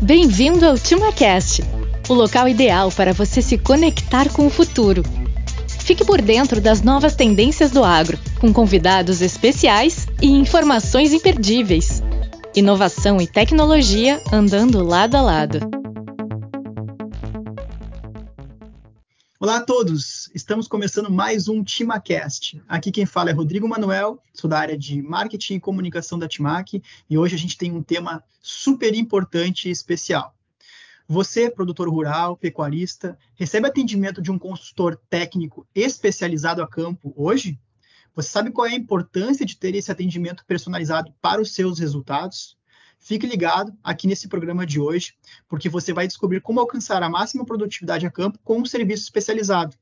Bem-vindo ao TimaCast, o local ideal para você se conectar com o futuro. Fique por dentro das novas tendências do agro, com convidados especiais e informações imperdíveis. Inovação e tecnologia andando lado a lado. Olá a todos, estamos começando mais um TimaCast. Aqui quem fala é Rodrigo Manuel, sou da área de marketing e comunicação da Timac e hoje a gente tem um tema super importante e especial. Você, produtor rural, pecuarista, recebe atendimento de um consultor técnico especializado a campo hoje? Você sabe qual é a importância de ter esse atendimento personalizado para os seus resultados? Fique ligado aqui nesse programa de hoje, porque você vai descobrir como alcançar a máxima produtividade a campo com um serviço especializado.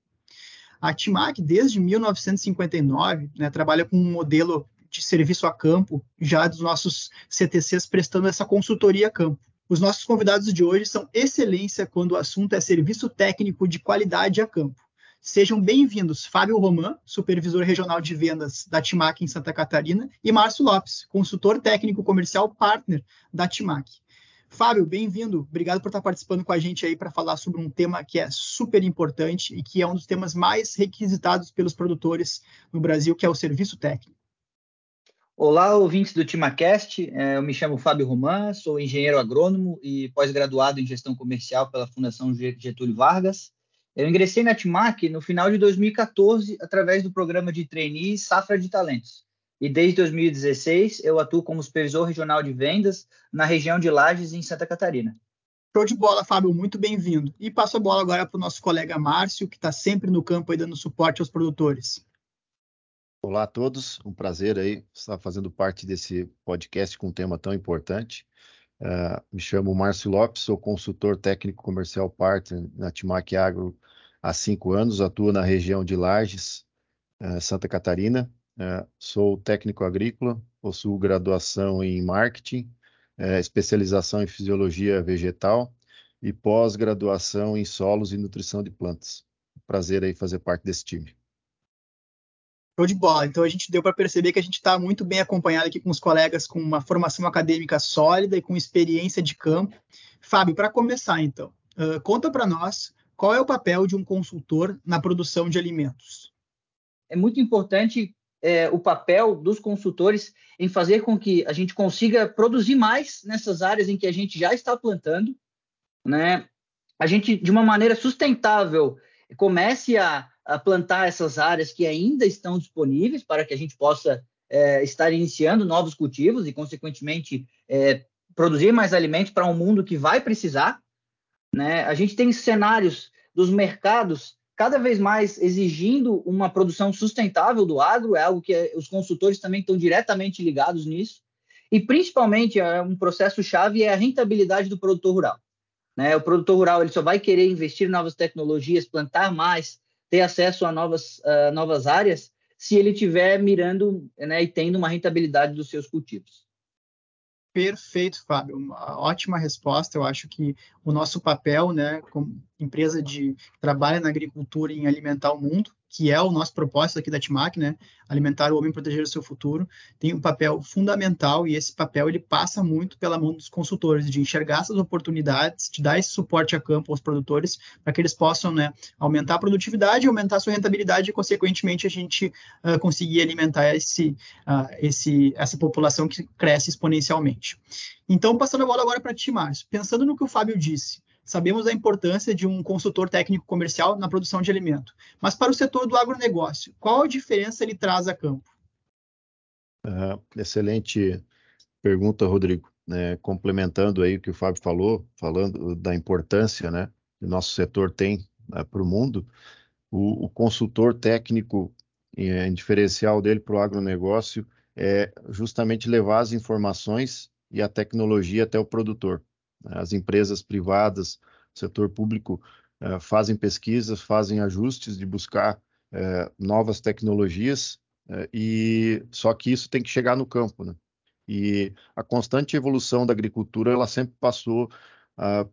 A Timac, desde 1959, né, trabalha com um modelo de serviço a campo, já dos nossos CTCs prestando essa consultoria a campo. Os nossos convidados de hoje são excelência quando o assunto é serviço técnico de qualidade a campo. Sejam bem-vindos Fábio Roman, supervisor regional de vendas da Timac em Santa Catarina, e Márcio Lopes, consultor técnico comercial partner da Timac. Fábio, bem-vindo. Obrigado por estar participando com a gente aí para falar sobre um tema que é super importante e que é um dos temas mais requisitados pelos produtores no Brasil, que é o serviço técnico. Olá, ouvintes do TimaCast. É, eu me chamo Fábio Roman, sou engenheiro agrônomo e pós-graduado em gestão comercial pela Fundação Getúlio Vargas. Eu ingressei na Timac no final de 2014 através do programa de trainee Safra de Talentos. E desde 2016 eu atuo como supervisor regional de vendas na região de Lages, em Santa Catarina. Show de bola, Fábio, muito bem-vindo. E passo a bola agora para o nosso colega Márcio, que está sempre no campo aí dando suporte aos produtores. Olá a todos, um prazer aí estar fazendo parte desse podcast com um tema tão importante. Me chamo Márcio Lopes, sou consultor técnico comercial partner na Timac Agro há cinco anos, atuo na região de Lages, uh, Santa Catarina. Uh, sou técnico agrícola, possuo graduação em marketing, especialização em fisiologia vegetal e pós-graduação em solos e nutrição de plantas. Prazer aí fazer parte desse time. Show de bola. Então a gente deu para perceber que a gente está muito bem acompanhado aqui com os colegas com uma formação acadêmica sólida e com experiência de campo. Fábio, para começar então, uh, conta para nós qual é o papel de um consultor na produção de alimentos. É muito importante é, o papel dos consultores em fazer com que a gente consiga produzir mais nessas áreas em que a gente já está plantando, né? A gente, de uma maneira sustentável, comece a plantar essas áreas que ainda estão disponíveis para que a gente possa é, estar iniciando novos cultivos e, consequentemente, é, produzir mais alimentos para um mundo que vai precisar. Né? A gente tem cenários dos mercados cada vez mais exigindo uma produção sustentável do agro, é algo que os consultores também estão diretamente ligados nisso. E, principalmente, é um processo-chave é a rentabilidade do produtor rural. Né? O produtor rural ele só vai querer investir em novas tecnologias, plantar mais, ter acesso a novas, uh, novas áreas se ele estiver mirando né, e tendo uma rentabilidade dos seus cultivos. Perfeito, Fábio. Uma ótima resposta. Eu acho que o nosso papel, né, como empresa de que trabalha na agricultura em alimentar o mundo, que é o nosso propósito aqui da Timac, né? Alimentar o homem e proteger o seu futuro, tem um papel fundamental e esse papel ele passa muito pela mão dos consultores, de enxergar essas oportunidades, de dar esse suporte a campo aos produtores para que eles possam, né, aumentar a produtividade, aumentar a sua rentabilidade e, consequentemente, a gente uh, conseguir alimentar esse, uh, esse, essa população que cresce exponencialmente. Então, passando a bola agora para ti, Márcio, pensando no que o Fábio disse, Sabemos a importância de um consultor técnico comercial na produção de alimento. Mas para o setor do agronegócio, qual a diferença ele traz a campo? Uh, excelente pergunta, Rodrigo. É, complementando aí o que o Fábio falou, falando da importância né, que o nosso setor tem né, para o mundo, o, consultor técnico em diferencial dele para o agronegócio é justamente levar as informações e a tecnologia até o produtor. As empresas privadas, setor público uh, fazem pesquisas, fazem ajustes de buscar uh, novas tecnologias, uh, e só que isso tem que chegar no campo, né? E a constante evolução da agricultura, ela sempre passou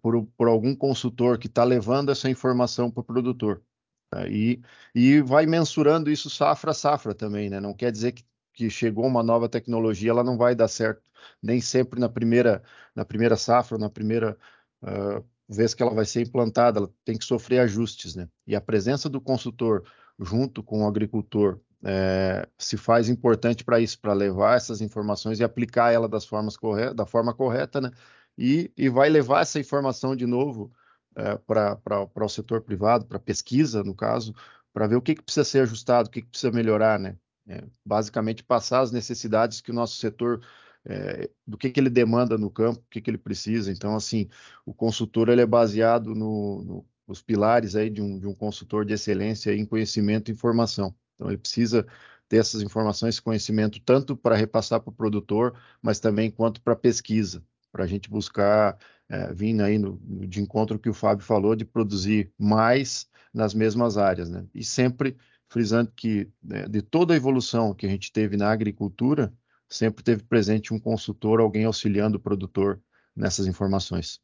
por, por, algum consultor que está levando essa informação para o produtor. Tá? E, e vai mensurando isso safra a safra também, né? Não quer dizer que, que chegou uma nova tecnologia, ela não vai dar certo nem sempre na primeira, na primeira safra, na primeira uh, vez que ela vai ser implantada, ela tem que sofrer ajustes, né? E a presença do consultor junto com o agricultor é, se faz importante para isso, para levar essas informações e aplicar ela das formas corretas, da forma correta, né? E, e vai levar essa informação de novo é, para o setor privado, para pesquisa, no caso, para ver o que, que, precisa ser ajustado, o que, que precisa melhorar, né? É, basicamente, passar as necessidades que o nosso setor, é, do que, que ele demanda no campo, o que, que ele precisa. Então, assim, o consultor ele é baseado no, no, pilares aí de um, de um consultor de excelência em conhecimento e informação. Então, ele precisa ter essas informações, esse conhecimento, tanto para repassar para o produtor, mas também quanto para pesquisa, para a gente buscar é, vindo aí no, de encontro que o Fábio falou, de produzir mais nas mesmas áreas, né? E sempre frisando que né, de toda a evolução que a gente teve na agricultura, sempre teve presente um consultor, alguém auxiliando o produtor nessas informações.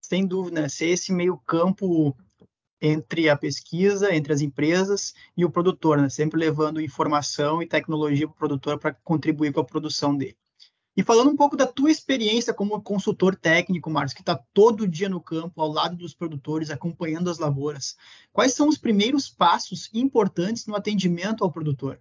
Sem dúvida, né? ser esse meio campo entre a pesquisa, entre as empresas e o produtor, né? sempre levando informação e tecnologia para o produtor para contribuir com a produção dele. E falando um pouco da tua experiência como consultor técnico, Marcos, que está todo dia no campo, ao lado dos produtores, acompanhando as lavouras, quais são os primeiros passos importantes no atendimento ao produtor?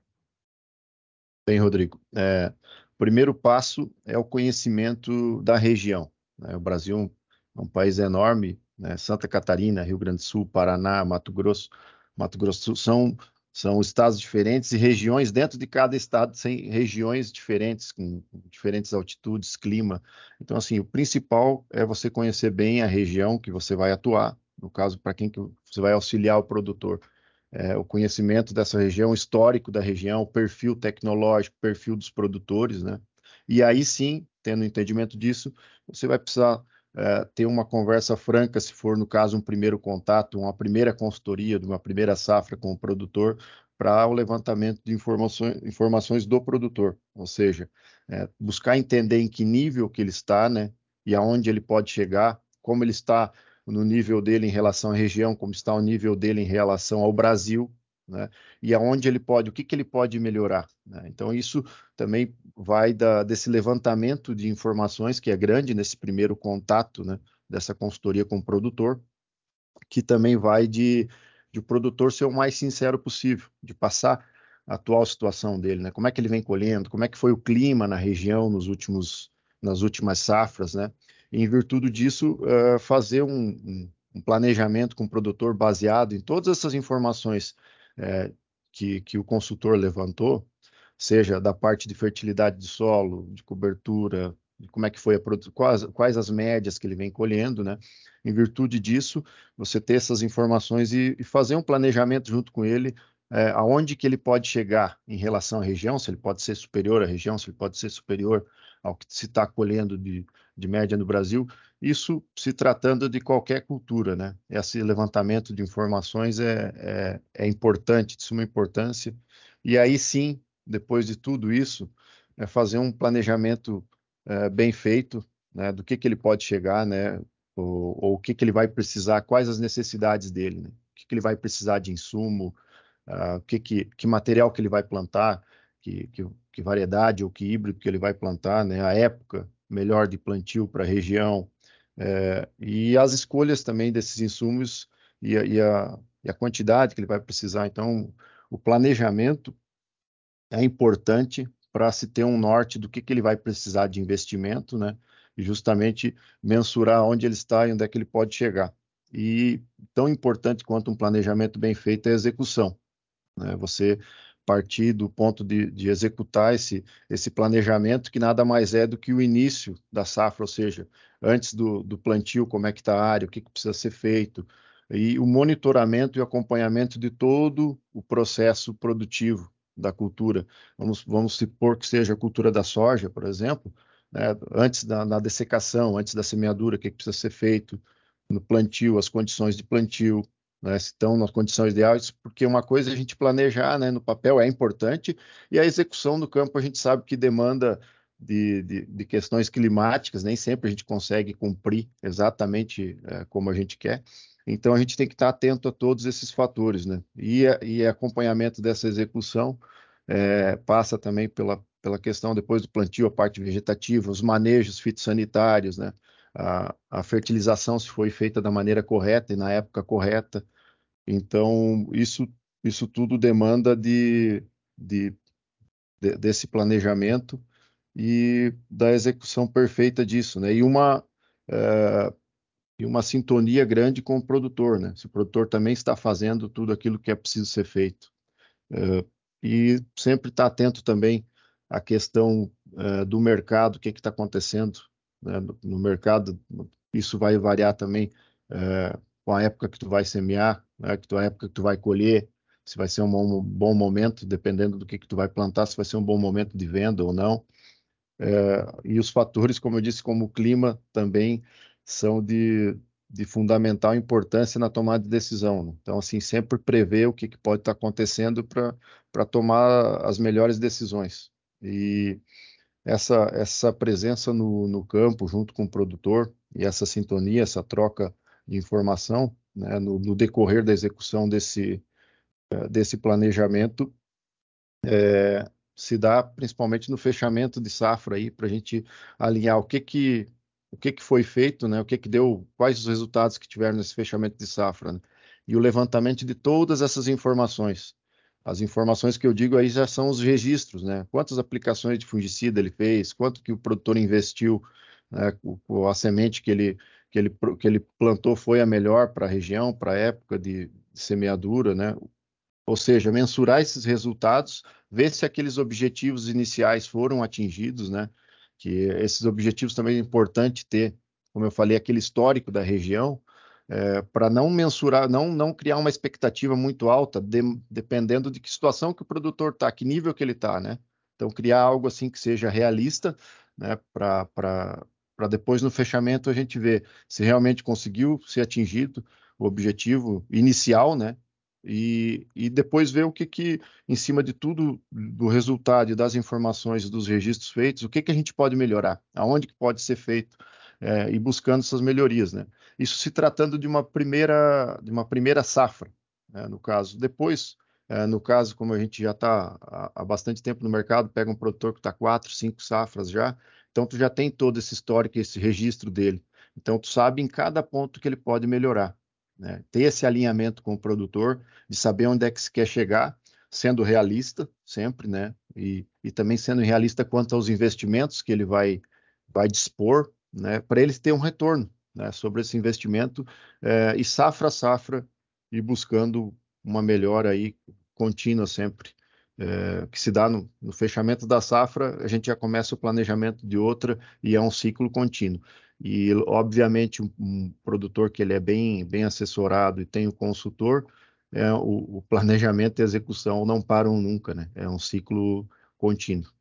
Bem, Rodrigo, é, o primeiro passo é o conhecimento da região. Né? O Brasil é um país enorme, né? Santa Catarina, Rio Grande do Sul, Paraná, Mato Grosso, Mato Grosso são são estados diferentes e regiões dentro de cada estado tem regiões diferentes com diferentes altitudes, clima. Então assim, o principal é você conhecer bem a região que você vai atuar, no caso para quem que você vai auxiliar o produtor. É, o conhecimento dessa região, histórico da região, o perfil tecnológico, perfil dos produtores, né? E aí sim, tendo entendimento disso, você vai precisar é, ter uma conversa franca, se for, no caso, um primeiro contato, uma primeira consultoria, de uma primeira safra com o produtor, para o levantamento de informações, informações do produtor, ou seja, é, buscar entender em que nível que ele está, né, e aonde ele pode chegar, como ele está no nível dele em relação à região, como está o nível dele em relação ao Brasil, né? E aonde ele pode, o que, que ele pode melhorar. Né? Então, isso também vai da, desse levantamento de informações, que é grande nesse primeiro contato né, dessa consultoria com o produtor, que também vai de, de o produtor ser o mais sincero possível, de passar a atual situação dele, né? Como é que ele vem colhendo, como é que foi o clima na região nos últimos, nas últimas safras, né? E, em virtude disso, uh, fazer um, um, planejamento com o produtor baseado em todas essas informações é, que, que o consultor levantou, seja da parte de fertilidade de solo, de cobertura, de como é que foi a quais, quais as médias que ele vem colhendo, né? Em virtude disso, você ter essas informações e, e fazer um planejamento junto com ele, é, aonde que ele pode chegar em relação à região, se ele pode ser superior à região, se ele pode ser superior ao que se está colhendo de, de média no Brasil, isso se tratando de qualquer cultura, né? Esse levantamento de informações é, é, é importante, de suma importância, e aí sim, depois de tudo isso, é fazer um planejamento é, bem feito, né, do que, que ele pode chegar, né, ou, ou o que, que ele vai precisar, quais as necessidades dele, né? o que, que ele vai precisar de insumo, uh, que, que, que material que ele vai plantar, que, que, que variedade ou que híbrido que ele vai plantar, né? a época melhor de plantio para a região, é, e as escolhas também desses insumos e a, e, a, e a, quantidade que ele vai precisar. Então, o planejamento é importante para se ter um norte do que, que ele vai precisar de investimento, né? E justamente mensurar onde ele está e onde é que ele pode chegar. E tão importante quanto um planejamento bem feito é a execução. Né? Você partir do ponto de, de, executar esse, esse planejamento, que nada mais é do que o início da safra, ou seja, antes do, do plantio, como é que está a área, o que, que, precisa ser feito, e o monitoramento e acompanhamento de todo o processo produtivo da cultura. Vamos, vamos supor que seja a cultura da soja, por exemplo, né, antes da, dessecação, antes da semeadura, o que, que precisa ser feito, no plantio, as condições de plantio, né, se estão nas condições ideais, porque uma coisa é a gente planejar né, no papel é importante, e a execução no campo a gente sabe que demanda de, de, de questões climáticas, nem sempre a gente consegue cumprir exatamente é, como a gente quer. Então a gente tem que estar atento a todos esses fatores, né? E, e acompanhamento dessa execução é, passa também pela, pela questão depois do plantio, a parte vegetativa, os manejos fitossanitários, né? A, a fertilização se foi feita da maneira correta e na época correta. Então, isso, isso tudo demanda de, de, de desse planejamento e da execução perfeita disso, né? E uma, é, e uma sintonia grande com o produtor, né? Se o produtor também está fazendo tudo aquilo que é preciso ser feito. É, e sempre estar atento também à questão é, do mercado, o que está acontecendo né? no, no, mercado. Isso vai variar também é, com a época que tu vai semear, né? que a época que tu vai colher, se vai ser um bom, um bom momento, dependendo do que, que tu vai plantar, se vai ser um bom momento de venda ou não. É, e os fatores, como eu disse, como o clima também são de, de fundamental importância na tomada de decisão. Né? Então, assim, sempre prever o que, que pode estar acontecendo para tomar as melhores decisões. E essa, essa presença no, no campo, junto com o produtor, e essa sintonia, essa troca de informação, né, no, no, decorrer da execução desse, eh, desse planejamento, é, se dá principalmente no fechamento de safra aí, para a gente alinhar o que que o que que foi feito, né? O que que deu, quais os resultados que tiveram nesse fechamento de safra, né? E o levantamento de todas essas informações. As informações que eu digo aí já são os registros, né? Quantas aplicações de fungicida ele fez, quanto que o produtor investiu, né? o, a semente que ele que ele, que ele plantou foi a melhor para a região, para a época de, de semeadura, né? Ou seja, mensurar esses resultados, ver se aqueles objetivos iniciais foram atingidos, né? Que esses objetivos também é importante ter, como eu falei, aquele histórico da região, é, para não mensurar, não, não criar uma expectativa muito alta, de, dependendo de que situação que o produtor está, que nível que ele está, né? Então, criar algo assim que seja realista, né? Para depois no fechamento a gente ver se realmente conseguiu ser atingido o objetivo inicial, né? E, e depois ver o que, que, em cima de tudo, do resultado e das informações dos registros feitos, o que, que a gente pode melhorar, aonde que pode ser feito é, e buscando essas melhorias, né? Isso se tratando de uma primeira, de uma primeira safra, né, no caso. Depois, é, no caso, como a gente já está há, bastante tempo no mercado, pega um produtor que está quatro, cinco safras já, então tu já tem todo esse histórico, esse registro dele. Então tu sabe em cada ponto que ele pode melhorar. Né? Ter esse alinhamento com o produtor, de saber onde é que se quer chegar, sendo realista sempre, né? E, e também sendo realista quanto aos investimentos que ele vai, vai dispor, né? Para eles ter um retorno né? sobre esse investimento é, e safra a safra e buscando uma melhora aí contínua sempre. É, que se dá no, no, fechamento da safra, a gente já começa o planejamento de outra e é um ciclo contínuo. E, obviamente, um, um, produtor que ele é bem, bem assessorado e tem o consultor, é, o, o, planejamento e a execução não param nunca, né? É um ciclo contínuo.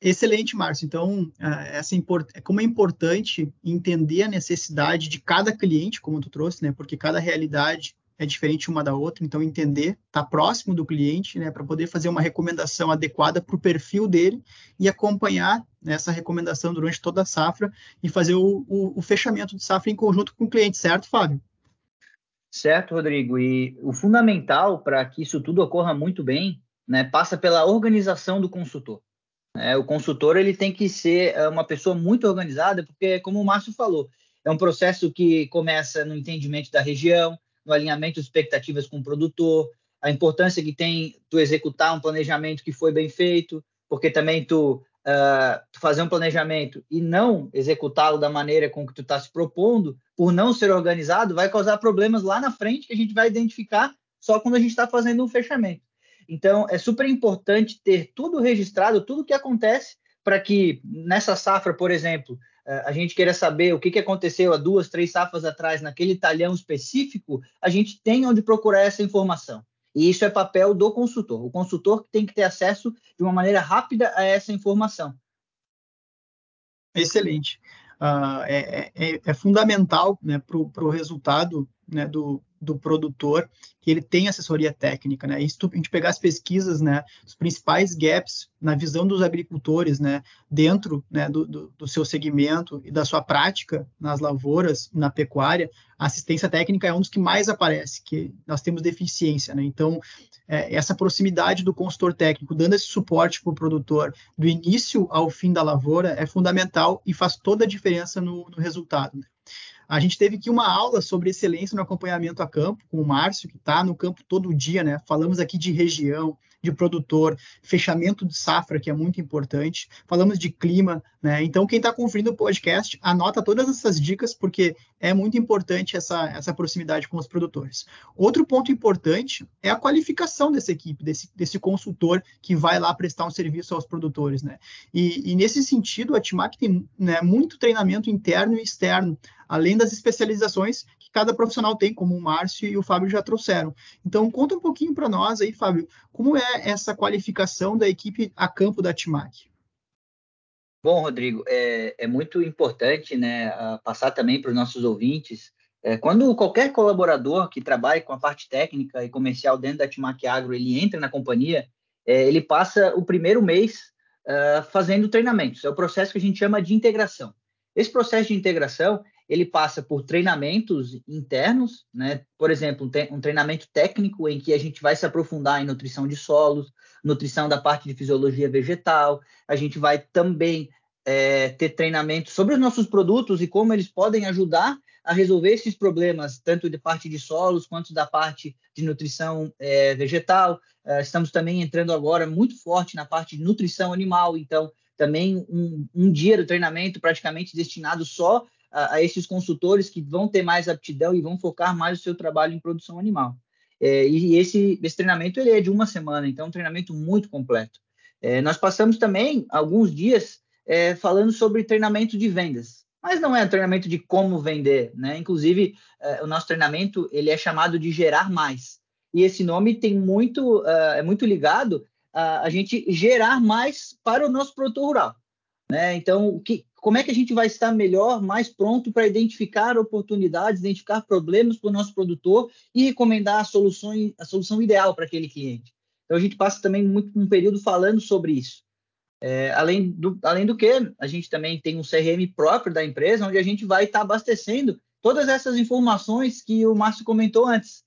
Excelente, Márcio. Então, essa é como é importante entender a necessidade de cada cliente, como tu trouxe, né? Porque cada realidade é diferente uma da outra, então entender, estar tá próximo do cliente, né, para poder fazer uma recomendação adequada para o perfil dele e acompanhar essa recomendação durante toda a safra e fazer o, o, o, fechamento de safra em conjunto com o cliente, certo, Fábio? Certo, Rodrigo. E o fundamental para que isso tudo ocorra muito bem, né, passa pela organização do consultor. É, o consultor ele tem que ser é, uma pessoa muito organizada, porque, como o Márcio falou, é um processo que começa no entendimento da região, no alinhamento de expectativas com o produtor, a importância que tem tu executar um planejamento que foi bem feito, porque também tu, uh, tu fazer um planejamento e não executá-lo da maneira com que tu está se propondo, por não ser organizado, vai causar problemas lá na frente que a gente vai identificar só quando a gente está fazendo um fechamento. Então, é super importante ter tudo registrado, tudo que acontece, para que nessa safra, por exemplo, é, a gente queira saber o que, que aconteceu há duas, três safras atrás naquele talhão específico, a gente tem onde procurar essa informação. E isso é papel do consultor. O consultor tem que ter acesso de uma maneira rápida a essa informação. Excelente. Uh, é, é, é, fundamental né, para o resultado né, do, do produtor que ele tem assessoria técnica, né? E se a gente pegar as pesquisas, né, os principais gaps na visão dos agricultores, né, dentro né, do, do, do, seu segmento e da sua prática nas lavouras, na pecuária, a assistência técnica é um dos que mais aparece, que nós temos deficiência, né? Então, é, essa proximidade do consultor técnico, dando esse suporte para o produtor do início ao fim da lavoura, é fundamental e faz toda a diferença no, no resultado. Né? A gente teve aqui uma aula sobre excelência no acompanhamento a campo com o Márcio, que está no campo todo dia, né? Falamos aqui de região, de produtor, fechamento de safra, que é muito importante. Falamos de clima, né? Então, quem está conferindo o podcast, anota todas essas dicas, porque é muito importante essa, essa proximidade com os produtores. Outro ponto importante é a qualificação dessa equipe, desse, desse consultor que vai lá prestar um serviço aos produtores, né? E, e nesse sentido, a Timac tem né, muito treinamento interno e externo, além das especializações que cada profissional tem, como o Márcio e o Fábio já trouxeram. Então, conta um pouquinho para nós aí, Fábio, como é essa qualificação da equipe a campo da Timac? Bom, Rodrigo, é, é muito importante né, passar também para os nossos ouvintes. É, quando qualquer colaborador que trabalhe com a parte técnica e comercial dentro da Timac Agro, ele entra na companhia, é, ele passa o primeiro mês uh, fazendo treinamentos. É o processo que a gente chama de integração. Esse processo de integração, ele passa por treinamentos internos, né? Por exemplo, um treinamento técnico em que a gente vai se aprofundar em nutrição de solos, nutrição da parte de fisiologia vegetal. A gente vai também é, ter treinamento sobre os nossos produtos e como eles podem ajudar a resolver esses problemas, tanto de parte de solos quanto da parte de nutrição é, vegetal. É, estamos também entrando agora muito forte na parte de nutrição animal, então também um, um dia do treinamento praticamente destinado só a, a, esses consultores que vão ter mais aptidão e vão focar mais o seu trabalho em produção animal. É, e esse, esse treinamento ele é de uma semana, então é um treinamento muito completo. É, nós passamos também alguns dias é, falando sobre treinamento de vendas, mas não é um treinamento de como vender, né? Inclusive, é, o nosso treinamento ele é chamado de gerar mais. E esse nome tem muito, uh, é muito ligado a, a gente gerar mais para o nosso produtor rural. Né? Então, que, como é que a gente vai estar melhor, mais pronto para identificar oportunidades, identificar problemas para o nosso produtor e recomendar a a solução ideal para aquele cliente? Então, a gente passa também muito um período falando sobre isso. É, além, do, além do que, a gente também tem um CRM próprio da empresa, onde a gente vai estar abastecendo todas essas informações que o Márcio comentou antes.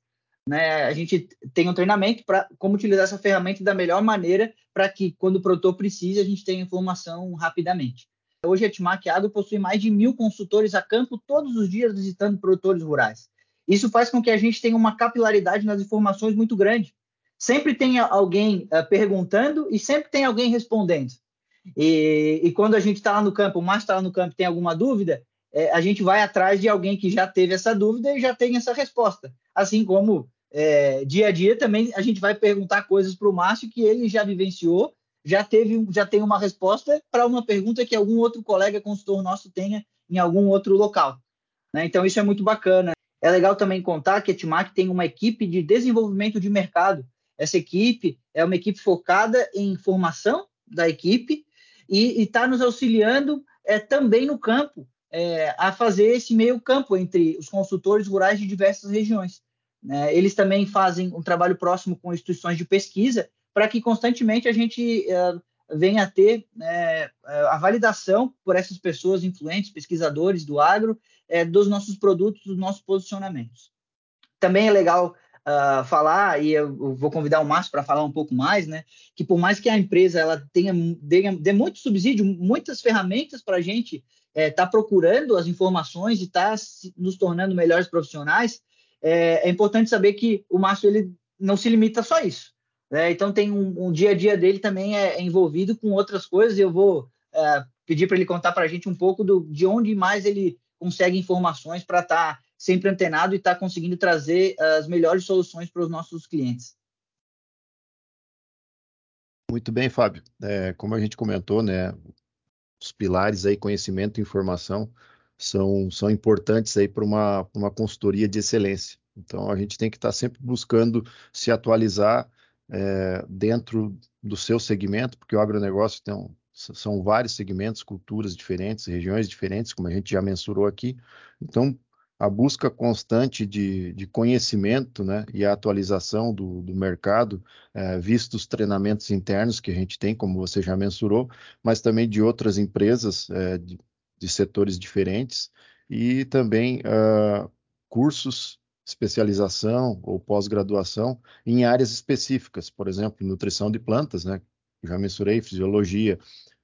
Né? A gente tem um treinamento para como utilizar essa ferramenta da melhor maneira para que, quando o produtor precise, a gente tenha informação rapidamente. Hoje a Timac Agro possui mais de mil consultores a campo todos os dias visitando produtores rurais. Isso faz com que a gente tenha uma capilaridade nas informações muito grande. Sempre tem alguém uh, perguntando e sempre tem alguém respondendo. E, e quando a gente está lá no campo, o Márcio está lá no campo tem alguma dúvida, é, a gente vai atrás de alguém que já teve essa dúvida e já tem essa resposta. Assim como é, dia a dia também a gente vai perguntar coisas para o Márcio que ele já vivenciou, já teve, já tem uma resposta para uma pergunta que algum outro colega consultor nosso tenha em algum outro local. Né? Então isso é muito bacana. É legal também contar que a Timac tem uma equipe de desenvolvimento de mercado. Essa equipe é uma equipe focada em formação da equipe e está nos auxiliando é, também no campo é, a fazer esse meio campo entre os consultores rurais de diversas regiões. Né? Eles também fazem um trabalho próximo com instituições de pesquisa para que constantemente a gente uh, venha a ter né, a validação por essas pessoas influentes, pesquisadores do agro, é, dos nossos produtos, dos nossos posicionamentos. Também é legal uh, falar, e eu vou convidar o Márcio para falar um pouco mais, né, que por mais que a empresa ela tenha dê, dê muito subsídio, muitas ferramentas para a gente estar tá procurando as informações e estar tá nos tornando melhores profissionais, é, é, importante saber que o Márcio ele não se limita só a isso. Né? Então tem um, um, dia a dia dele também é, é envolvido com outras coisas. E eu vou é, pedir para ele contar para a gente um pouco do, de onde mais ele consegue informações para estar tá sempre antenado e estar tá conseguindo trazer as melhores soluções para os nossos clientes. Muito bem, Fábio. É, como a gente comentou, né, os pilares aí, conhecimento e informação, são, são importantes aí para uma, uma consultoria de excelência. Então, a gente tem que estar tá sempre buscando se atualizar é, dentro do seu segmento, porque o agronegócio tem um, são vários segmentos, culturas diferentes, regiões diferentes, como a gente já mensurou aqui. Então, a busca constante de, de conhecimento né, e a atualização do, do mercado, é, visto os treinamentos internos que a gente tem, como você já mensurou, mas também de outras empresas é, de, de, setores diferentes e também uh, cursos, especialização ou pós-graduação em áreas específicas, por exemplo, nutrição de plantas, né, já mensurei, fisiologia,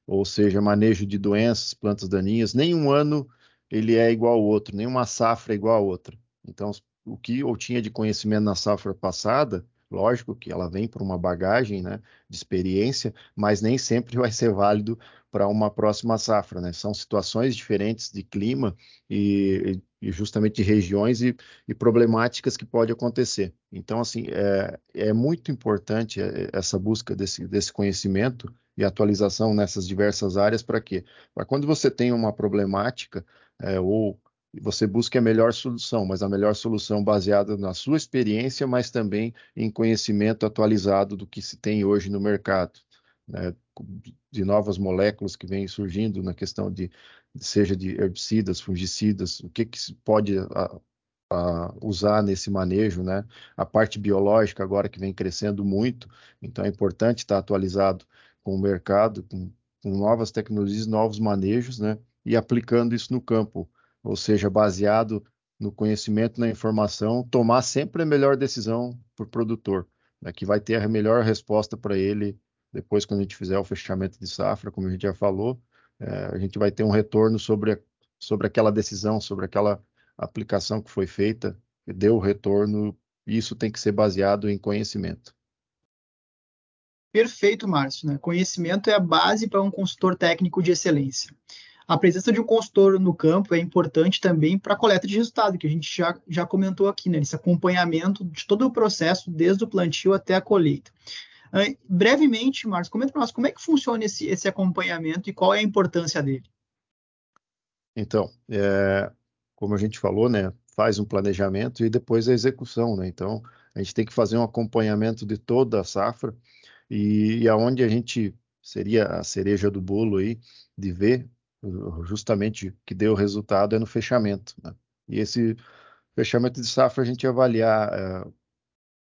ou seja, manejo de doenças, plantas daninhas, nenhum ano ele é igual ao outro, nenhuma safra é igual à outra. Então, o que eu tinha de conhecimento na safra passada, lógico que ela vem por uma bagagem né, de experiência, mas nem sempre vai ser válido para uma próxima safra. Né? São situações diferentes de clima e, e justamente de regiões e, e, problemáticas que pode acontecer. Então, assim, é, é muito importante é, essa busca desse, desse conhecimento e atualização nessas diversas áreas para quê? Para quando você tem uma problemática é, ou você busca a melhor solução, mas a melhor solução baseada na sua experiência, mas também em conhecimento atualizado do que se tem hoje no mercado, né? de novas moléculas que vêm surgindo na questão de seja de herbicidas, fungicidas, o que, que se pode a, a usar nesse manejo, né? A parte biológica agora que vem crescendo muito, então é importante estar atualizado com o mercado, com, com novas tecnologias, novos manejos, né? E aplicando isso no campo, ou seja, baseado no conhecimento, na informação, tomar sempre a melhor decisão para o produtor, né? que vai ter a melhor resposta para ele depois, quando a gente fizer o fechamento de safra, como a gente já falou, é, a gente vai ter um retorno sobre, sobre aquela decisão, sobre aquela aplicação que foi feita, que deu retorno, e isso tem que ser baseado em conhecimento. Perfeito, Márcio. Né? Conhecimento é a base para um consultor técnico de excelência. A presença de um consultor no campo é importante também para a coleta de resultado, que a gente já, já comentou aqui, né? esse acompanhamento de todo o processo, desde o plantio até a colheita. Uh, brevemente, Márcio, comenta para nós como é que funciona esse, esse acompanhamento e qual é a importância dele. Então, é, como a gente falou, né, faz um planejamento e depois a execução, né? Então, a gente tem que fazer um acompanhamento de toda a safra e, e aonde a gente seria a cereja do bolo aí de ver justamente que deu resultado é no fechamento. Né? E esse fechamento de safra a gente avaliar é,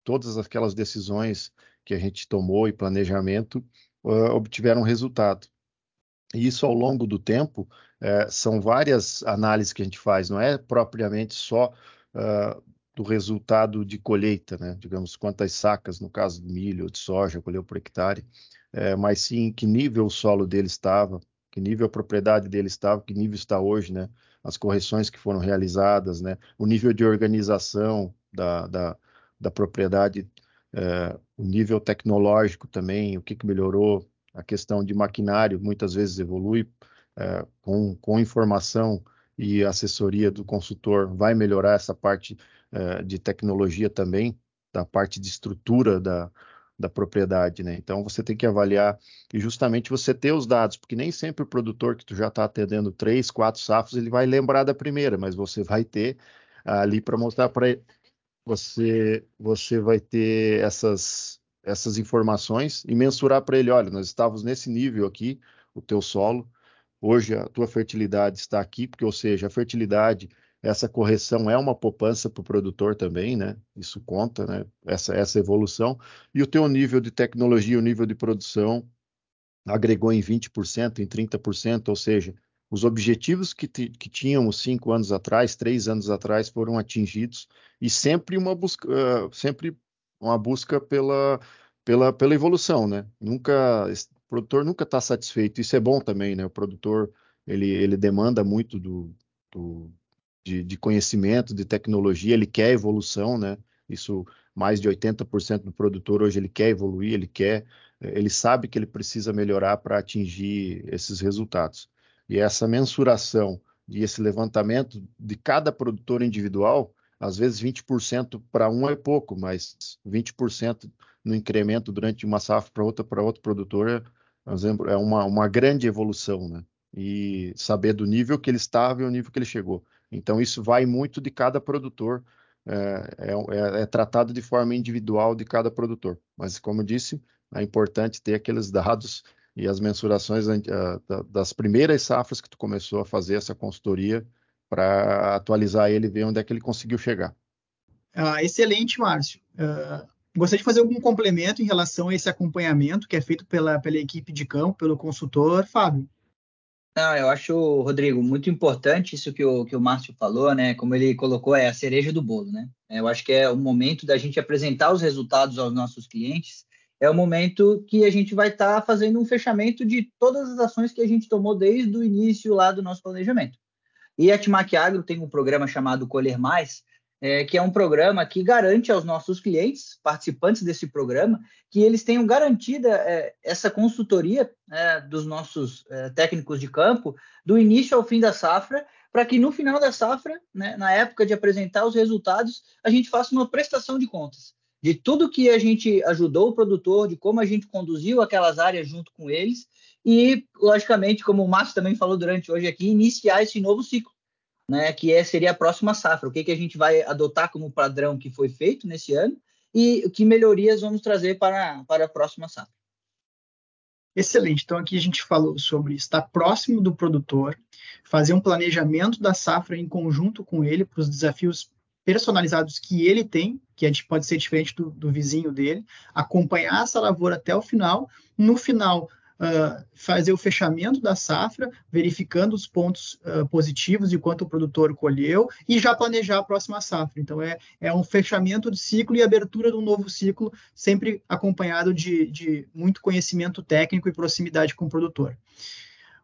todas aquelas decisões que a gente tomou e planejamento uh, obtiveram resultado. E isso ao longo do tempo é, são várias análises que a gente faz, não é propriamente só do resultado de colheita, né? digamos, quantas sacas, no caso de milho ou de soja, colheu por hectare, é, mas sim que nível o solo dele estava, que nível a propriedade dele estava, que nível está hoje, né? as correções que foram realizadas, né? o nível de organização da, da, da propriedade, é, o nível tecnológico também, o que, que melhorou, a questão de maquinário muitas vezes evolui é, com, com informação e assessoria do consultor vai melhorar essa parte uh, de tecnologia também, da parte de estrutura da, da propriedade, né? Então você tem que avaliar e justamente você ter os dados, porque nem sempre o produtor que tu já está atendendo três, quatro safras, ele vai lembrar da primeira, mas você vai ter ali para mostrar para ele. Você, você vai ter essas, essas informações e mensurar para ele, olha, nós estávamos nesse nível aqui, o teu solo, hoje a tua fertilidade está aqui, porque, ou seja, a fertilidade essa correção é uma poupança para o produtor também, né? Isso conta, né? Essa, essa evolução. E o teu nível de tecnologia, o nível de produção agregou em 20%, em 30%, ou seja, os objetivos que, que tínhamos cinco anos atrás, três anos atrás, foram atingidos e sempre uma busca, sempre uma busca pela, pela, pela evolução, né? Nunca, o produtor nunca está satisfeito. Isso é bom também, né? O produtor ele, ele demanda muito do, do de, de conhecimento, de tecnologia, ele quer evolução, né? Isso, mais de 80% do produtor hoje ele quer evoluir, ele quer, ele sabe que ele precisa melhorar para atingir esses resultados. E essa mensuração e esse levantamento de cada produtor individual, às vezes 20% para um é pouco, mas 20% no incremento durante uma safra para outra para outro produtor, é uma, uma grande evolução, né? E saber do nível que ele estava e o nível que ele chegou. Então, isso vai muito de cada produtor, é, é, é, tratado de forma individual de cada produtor. Mas, como disse, é importante ter aqueles dados e as mensurações uh, das primeiras safras que tu começou a fazer essa consultoria para atualizar ele e ver onde é que ele conseguiu chegar. Ah, excelente, Márcio. Uh, gostaria de fazer algum complemento em relação a esse acompanhamento que é feito pela, pela equipe de campo, pelo consultor, Fábio? Não, eu acho, Rodrigo, muito importante isso que o, que o Márcio falou, né? Como ele colocou, é a cereja do bolo, né? Eu acho que é o momento da gente apresentar os resultados aos nossos clientes. É o momento que a gente vai estar tá fazendo um fechamento de todas as ações que a gente tomou desde o início lá do nosso planejamento. E a Timac Agro tem um programa chamado Colher Mais, é, que é um programa que garante aos nossos clientes, participantes desse programa, que eles tenham garantida é, essa consultoria é, dos nossos é, técnicos de campo, do início ao fim da safra, para que no final da safra, né, na época de apresentar os resultados, a gente faça uma prestação de contas de tudo que a gente ajudou o produtor, de como a gente conduziu aquelas áreas junto com eles e, logicamente, como o Márcio também falou durante hoje aqui, iniciar esse novo ciclo né, que é, seria a próxima safra. O que, que a gente vai adotar como padrão que foi feito nesse ano e que melhorias vamos trazer para, para a próxima safra. Excelente. Então, aqui a gente falou sobre estar próximo do produtor, fazer um planejamento da safra em conjunto com ele para os desafios personalizados que ele tem, que pode ser diferente do, do vizinho dele, acompanhar essa lavoura até o final. No final, uh, fazer o fechamento da safra, verificando os pontos uh, positivos de quanto o produtor colheu e já planejar a próxima safra. Então, é, é um fechamento de ciclo e abertura de um novo ciclo, sempre acompanhado de, de muito conhecimento técnico e proximidade com o produtor.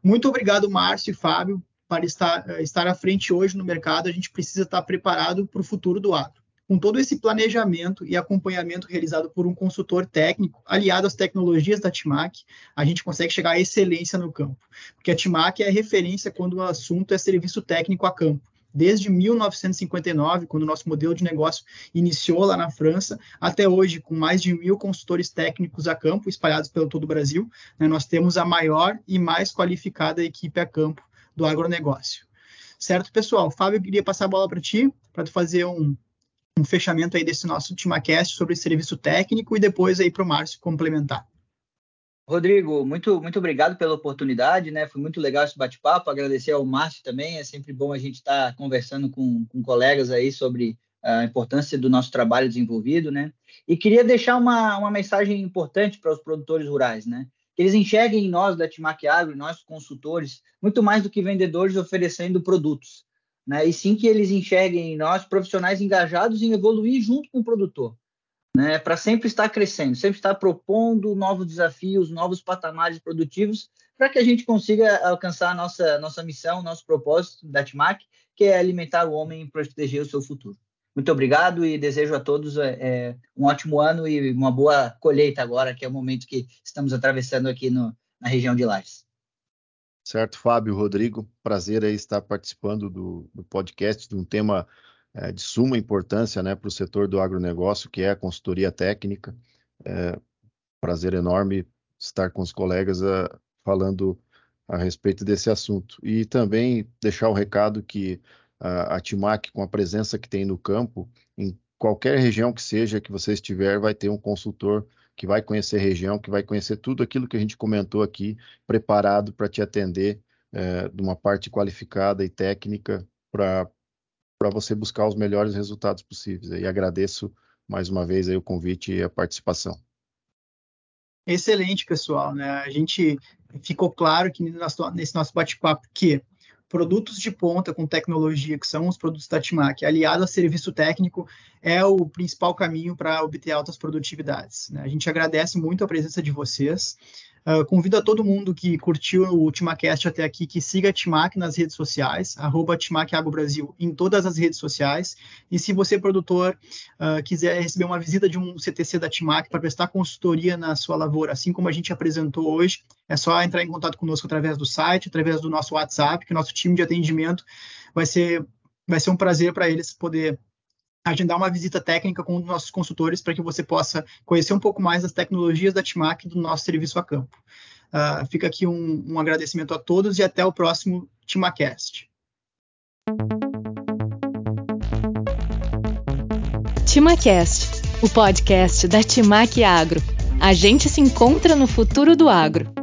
Muito obrigado, Márcio e Fábio, para estar, estar à frente hoje no mercado. A gente precisa estar preparado para o futuro do agro com todo esse planejamento e acompanhamento realizado por um consultor técnico, aliado às tecnologias da TIMAC, a gente consegue chegar à excelência no campo. Porque a TIMAC é referência quando o assunto é serviço técnico a campo. Desde 1959, quando o nosso modelo de negócio iniciou lá na França, até hoje, com mais de mil consultores técnicos a campo, espalhados pelo todo o Brasil, né, nós temos a maior e mais qualificada equipe a campo do agronegócio. Certo, pessoal? Fábio, eu queria passar a bola para ti, para tu fazer um, um fechamento aí desse nosso TimaCast sobre serviço técnico e depois aí para o Márcio complementar. Rodrigo, muito, muito obrigado pela oportunidade, né? Foi muito legal esse bate-papo. Agradecer ao Márcio também. É sempre bom a gente estar tá conversando com, com colegas aí sobre a importância do nosso trabalho desenvolvido, né? E queria deixar uma, uma mensagem importante para os produtores rurais, né? Que eles enxerguem em nós da Timac Agro, nós consultores, muito mais do que vendedores oferecendo produtos né? E sim que eles enxerguem em nós profissionais engajados em evoluir junto com o produtor, né? Para sempre estar crescendo, sempre estar propondo novos desafios, novos patamares produtivos, para que a gente consiga alcançar a nossa nossa missão, nosso propósito da TIMAC, que é alimentar o homem e proteger o seu futuro. Muito obrigado e desejo a todos é, é, um ótimo ano e uma boa colheita agora, que é o momento que estamos atravessando aqui no, na região de Lages. Certo, Fábio, Rodrigo, prazer aí estar participando do, do podcast de um tema é, de suma importância né, para o setor do agronegócio, que é a consultoria técnica. É, prazer enorme estar com os colegas a, eh, falando a respeito desse assunto. E também deixar o recado que a, a Timac, com a presença que tem no campo, em qualquer região que seja que você estiver, vai ter um consultor que vai conhecer a região, que vai conhecer tudo aquilo que a gente comentou aqui, preparado para te atender é, de uma parte qualificada e técnica para você buscar os melhores resultados possíveis. E agradeço mais uma vez aí o convite e a participação. Excelente, pessoal. Né? A gente ficou claro que nesse nosso bate-papo que produtos de ponta com tecnologia, que são os produtos da Timac, aliado a serviço técnico, é o principal caminho para obter altas produtividades. Né? A gente agradece muito a presença de vocês. Uh, convido a todo mundo que curtiu o TimaCast até aqui que siga a Timac nas redes sociais, arroba Brasil em todas as redes sociais. E se você, produtor, uh, quiser receber uma visita de um CTC da Timac para prestar consultoria na sua lavoura, assim como a gente apresentou hoje, é só entrar em contato conosco através do site, através do nosso WhatsApp, que o nosso time de atendimento vai ser, vai ser um prazer para eles poder agendar uma visita técnica com os nossos consultores para que você possa conhecer um pouco mais das tecnologias da Timac do nosso serviço a campo. Uh, fica aqui um, um agradecimento a todos e até o próximo TimaCast. TimaCast, o podcast da Timac Agro. A gente se encontra no futuro do agro.